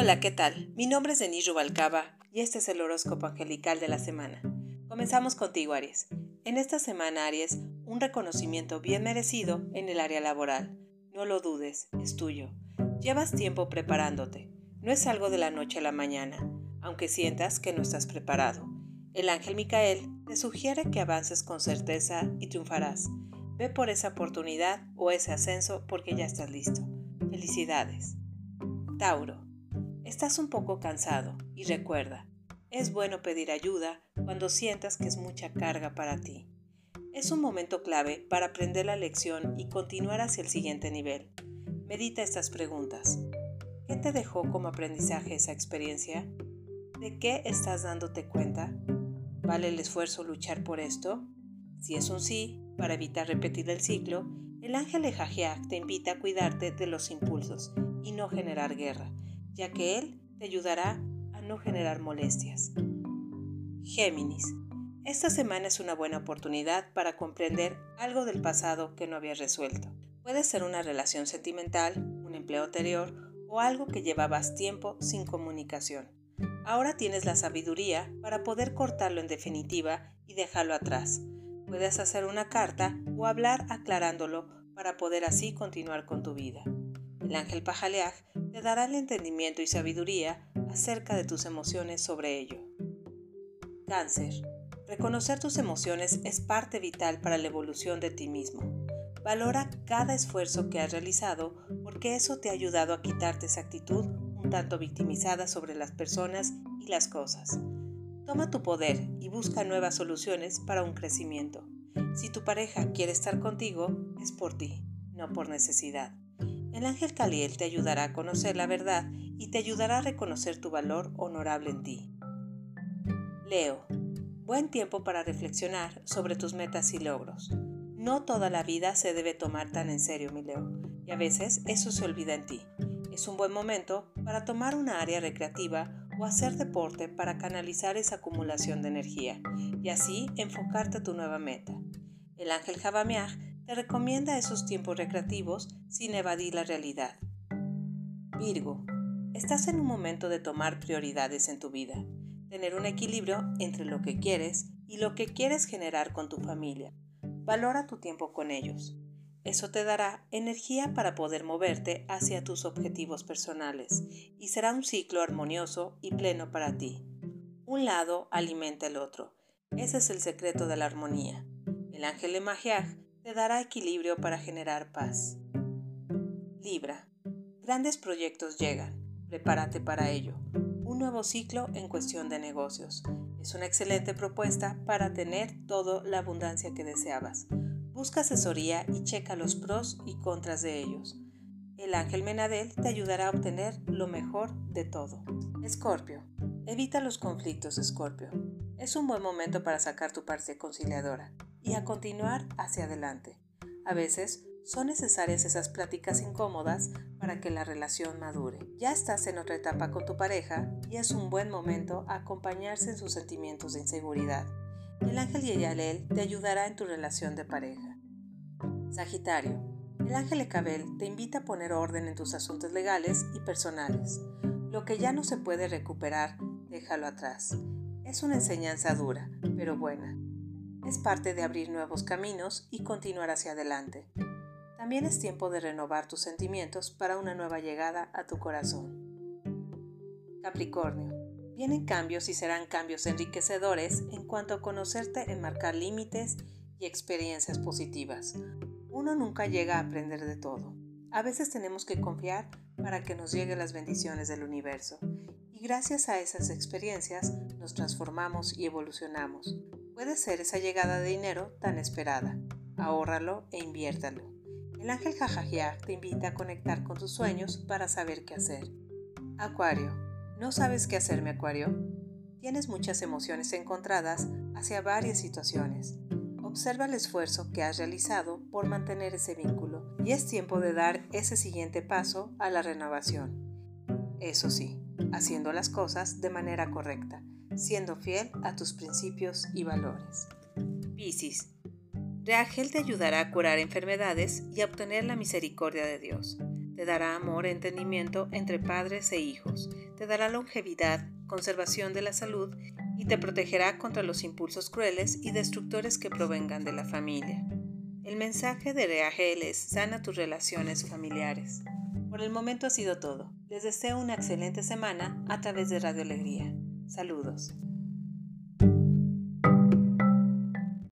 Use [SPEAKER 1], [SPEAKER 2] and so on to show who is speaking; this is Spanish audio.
[SPEAKER 1] Hola, ¿qué tal? Mi nombre es Denis Rubalcaba y este es el horóscopo angelical de la semana. Comenzamos contigo, Aries. En esta semana, Aries, un reconocimiento bien merecido en el área laboral. No lo dudes, es tuyo. Llevas tiempo preparándote. No es algo de la noche a la mañana, aunque sientas que no estás preparado. El ángel Micael te sugiere que avances con certeza y triunfarás. Ve por esa oportunidad o ese ascenso porque ya estás listo. Felicidades. Tauro. Estás un poco cansado y recuerda, es bueno pedir ayuda cuando sientas que es mucha carga para ti. Es un momento clave para aprender la lección y continuar hacia el siguiente nivel. Medita estas preguntas. ¿Qué te dejó como aprendizaje esa experiencia? ¿De qué estás dándote cuenta? ¿Vale el esfuerzo luchar por esto? Si es un sí, para evitar repetir el ciclo, el ángel de te invita a cuidarte de los impulsos y no generar guerra ya que Él te ayudará a no generar molestias. Géminis. Esta semana es una buena oportunidad para comprender algo del pasado que no habías resuelto. Puede ser una relación sentimental, un empleo anterior o algo que llevabas tiempo sin comunicación. Ahora tienes la sabiduría para poder cortarlo en definitiva y dejarlo atrás. Puedes hacer una carta o hablar aclarándolo para poder así continuar con tu vida. El ángel Pajaleaj te dará el entendimiento y sabiduría acerca de tus emociones sobre ello. Cáncer. Reconocer tus emociones es parte vital para la evolución de ti mismo. Valora cada esfuerzo que has realizado porque eso te ha ayudado a quitarte esa actitud un tanto victimizada sobre las personas y las cosas. Toma tu poder y busca nuevas soluciones para un crecimiento. Si tu pareja quiere estar contigo, es por ti, no por necesidad. El ángel Caliel te ayudará a conocer la verdad y te ayudará a reconocer tu valor honorable en ti. Leo, buen tiempo para reflexionar sobre tus metas y logros. No toda la vida se debe tomar tan en serio, mi Leo, y a veces eso se olvida en ti. Es un buen momento para tomar una área recreativa o hacer deporte para canalizar esa acumulación de energía y así enfocarte a tu nueva meta. El ángel Javameaj te recomienda esos tiempos recreativos sin evadir la realidad. Virgo, estás en un momento de tomar prioridades en tu vida, tener un equilibrio entre lo que quieres y lo que quieres generar con tu familia. Valora tu tiempo con ellos. Eso te dará energía para poder moverte hacia tus objetivos personales y será un ciclo armonioso y pleno para ti. Un lado alimenta el otro. Ese es el secreto de la armonía. El ángel de Magiaj te dará equilibrio para generar paz. Libra. Grandes proyectos llegan. Prepárate para ello. Un nuevo ciclo en cuestión de negocios. Es una excelente propuesta para tener toda la abundancia que deseabas. Busca asesoría y checa los pros y contras de ellos. El ángel Menadel te ayudará a obtener lo mejor de todo. Escorpio. Evita los conflictos, Escorpio. Es un buen momento para sacar tu parte conciliadora y a continuar hacia adelante. A veces son necesarias esas pláticas incómodas para que la relación madure. Ya estás en otra etapa con tu pareja y es un buen momento acompañarse en sus sentimientos de inseguridad. El ángel Yeyalel te ayudará en tu relación de pareja. Sagitario. El ángel Ecabel te invita a poner orden en tus asuntos legales y personales. Lo que ya no se puede recuperar, déjalo atrás. Es una enseñanza dura, pero buena es parte de abrir nuevos caminos y continuar hacia adelante. También es tiempo de renovar tus sentimientos para una nueva llegada a tu corazón. Capricornio. Vienen cambios y serán cambios enriquecedores en cuanto a conocerte en marcar límites y experiencias positivas. Uno nunca llega a aprender de todo. A veces tenemos que confiar para que nos lleguen las bendiciones del universo. Y gracias a esas experiencias nos transformamos y evolucionamos puede ser esa llegada de dinero tan esperada. Ahórralo e inviértalo. El ángel Jajajia te invita a conectar con tus sueños para saber qué hacer. Acuario. ¿No sabes qué hacer, mi Acuario? Tienes muchas emociones encontradas hacia varias situaciones. Observa el esfuerzo que has realizado por mantener ese vínculo y es tiempo de dar ese siguiente paso a la renovación. Eso sí, haciendo las cosas de manera correcta siendo fiel a tus principios y valores. Piscis. Reagel te ayudará a curar enfermedades y a obtener la misericordia de Dios. Te dará amor e entendimiento entre padres e hijos. te dará longevidad, conservación de la salud y te protegerá contra los impulsos crueles y destructores que provengan de la familia. El mensaje de Reagel es sana tus relaciones familiares. Por el momento ha sido todo. Les deseo una excelente semana a través de Radio Alegría. Saludos.